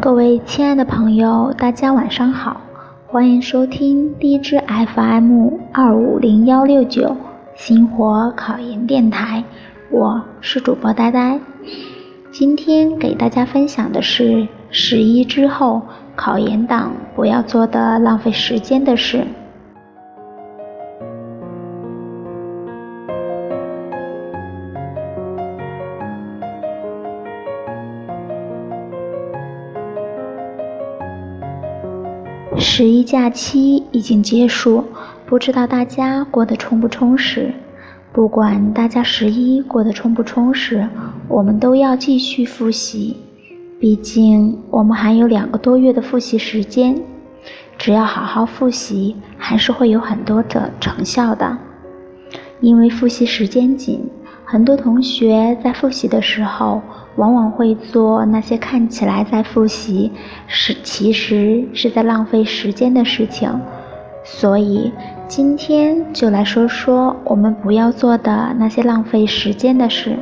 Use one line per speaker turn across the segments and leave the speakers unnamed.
各位亲爱的朋友，大家晚上好，欢迎收听荔枝 FM 二五零幺六九星火考研电台，我是主播呆呆。今天给大家分享的是十一之后考研党不要做的浪费时间的事。十一假期已经结束，不知道大家过得充不充实？不管大家十一过得充不充实，我们都要继续复习。毕竟我们还有两个多月的复习时间，只要好好复习，还是会有很多的成效的。因为复习时间紧，很多同学在复习的时候。往往会做那些看起来在复习，是其实是在浪费时间的事情，所以今天就来说说我们不要做的那些浪费时间的事。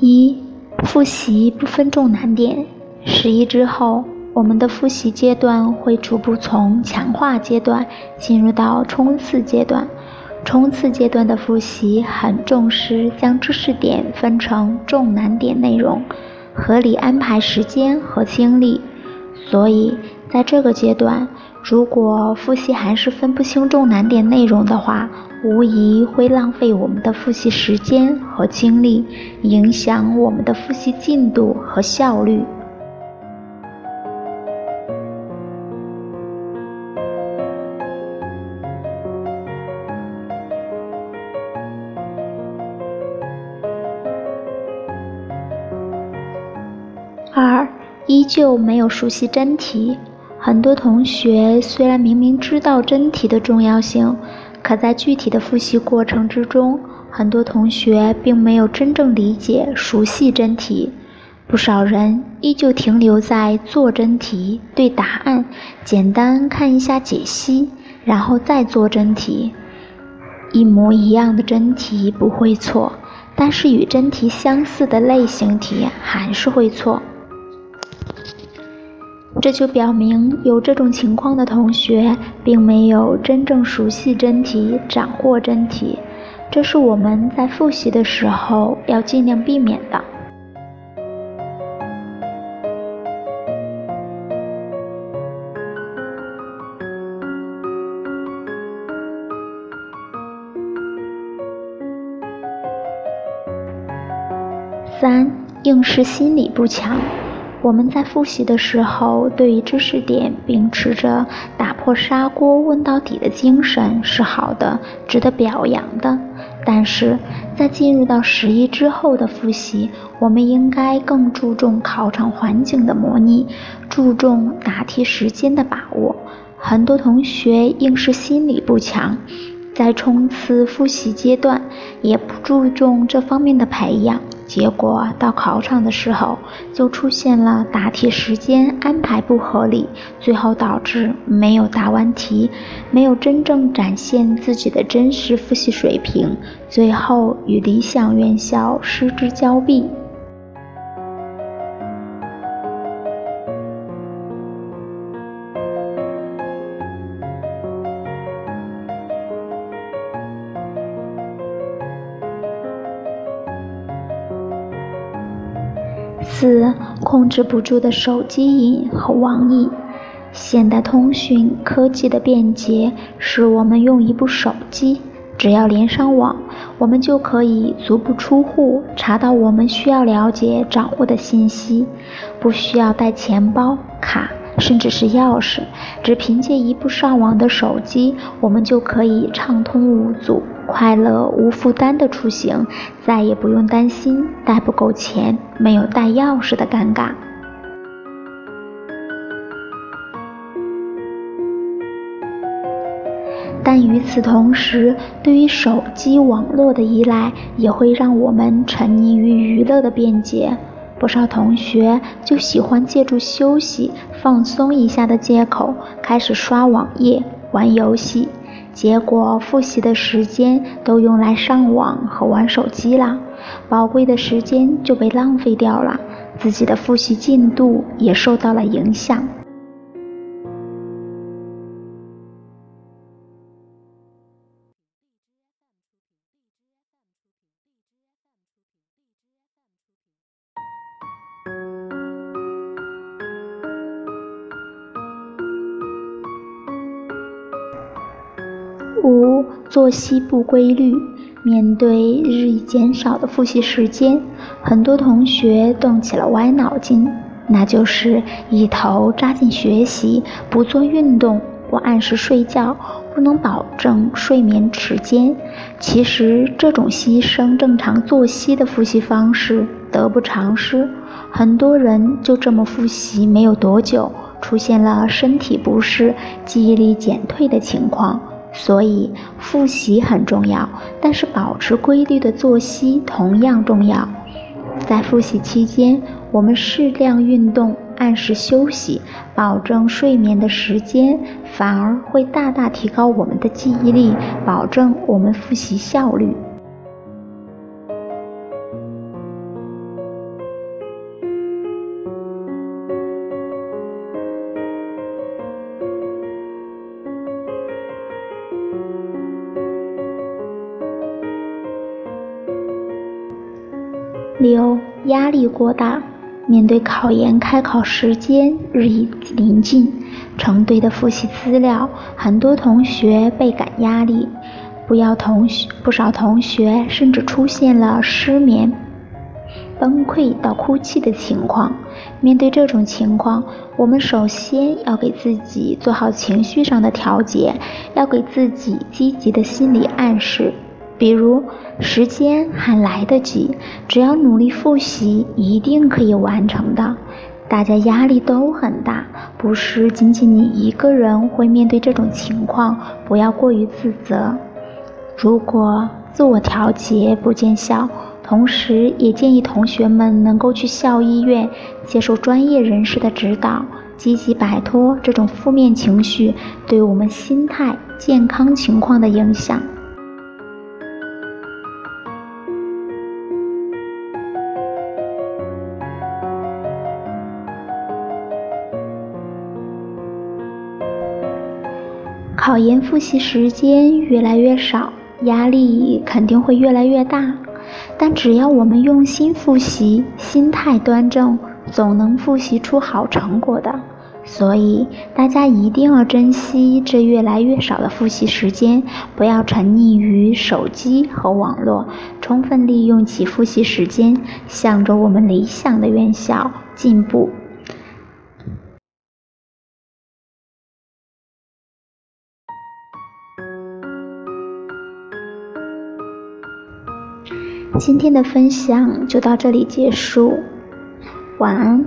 一。复习不分重难点，十一之后，我们的复习阶段会逐步从强化阶段进入到冲刺阶段。冲刺阶段的复习很重视将知识点分成重难点内容，合理安排时间和精力。所以，在这个阶段，如果复习还是分不清重难点内容的话，无疑会浪费我们的复习时间和精力，影响我们的复习进度和效率。二，依旧没有熟悉真题，很多同学虽然明明知道真题的重要性。可在具体的复习过程之中，很多同学并没有真正理解、熟悉真题，不少人依旧停留在做真题、对答案、简单看一下解析，然后再做真题。一模一样的真题不会错，但是与真题相似的类型题还是会错。这就表明，有这种情况的同学并没有真正熟悉真题、掌握真题，这是我们在复习的时候要尽量避免的。三，应试心理不强。我们在复习的时候，对于知识点秉持着打破砂锅问到底的精神是好的，值得表扬的。但是在进入到十一之后的复习，我们应该更注重考场环境的模拟，注重答题时间的把握。很多同学应试心理不强，在冲刺复习阶段也不注重这方面的培养。结果到考场的时候，就出现了答题时间安排不合理，最后导致没有答完题，没有真正展现自己的真实复习水平，最后与理想院校失之交臂。四、控制不住的手机瘾和网瘾。现代通讯科技的便捷，使我们用一部手机，只要连上网，我们就可以足不出户查到我们需要了解、掌握的信息，不需要带钱包、卡。甚至是钥匙，只凭借一部上网的手机，我们就可以畅通无阻、快乐无负担的出行，再也不用担心带不够钱、没有带钥匙的尴尬。但与此同时，对于手机网络的依赖，也会让我们沉溺于娱乐的便捷。不少同学就喜欢借助休息、放松一下的借口，开始刷网页、玩游戏，结果复习的时间都用来上网和玩手机了，宝贵的时间就被浪费掉了，自己的复习进度也受到了影响。五、作息不规律。面对日益减少的复习时间，很多同学动起了歪脑筋，那就是一头扎进学习，不做运动，不按时睡觉，不能保证睡眠时间。其实，这种牺牲正常作息的复习方式得不偿失。很多人就这么复习没有多久，出现了身体不适、记忆力减退的情况。所以复习很重要，但是保持规律的作息同样重要。在复习期间，我们适量运动，按时休息，保证睡眠的时间，反而会大大提高我们的记忆力，保证我们复习效率。六、压力过大，面对考研开考时间日益临近，成堆的复习资料，很多同学倍感压力，不要同学不少同学甚至出现了失眠、崩溃到哭泣的情况。面对这种情况，我们首先要给自己做好情绪上的调节，要给自己积极的心理暗示。比如，时间还来得及，只要努力复习，一定可以完成的。大家压力都很大，不是仅仅你一个人会面对这种情况，不要过于自责。如果自我调节不见效，同时也建议同学们能够去校医院接受专业人士的指导，积极摆脱这种负面情绪对我们心态健康情况的影响。考研复习时间越来越少，压力肯定会越来越大。但只要我们用心复习，心态端正，总能复习出好成果的。所以大家一定要珍惜这越来越少的复习时间，不要沉溺于手机和网络，充分利用起复习时间，向着我们理想的院校进步。今天的分享就到这里结束，晚安。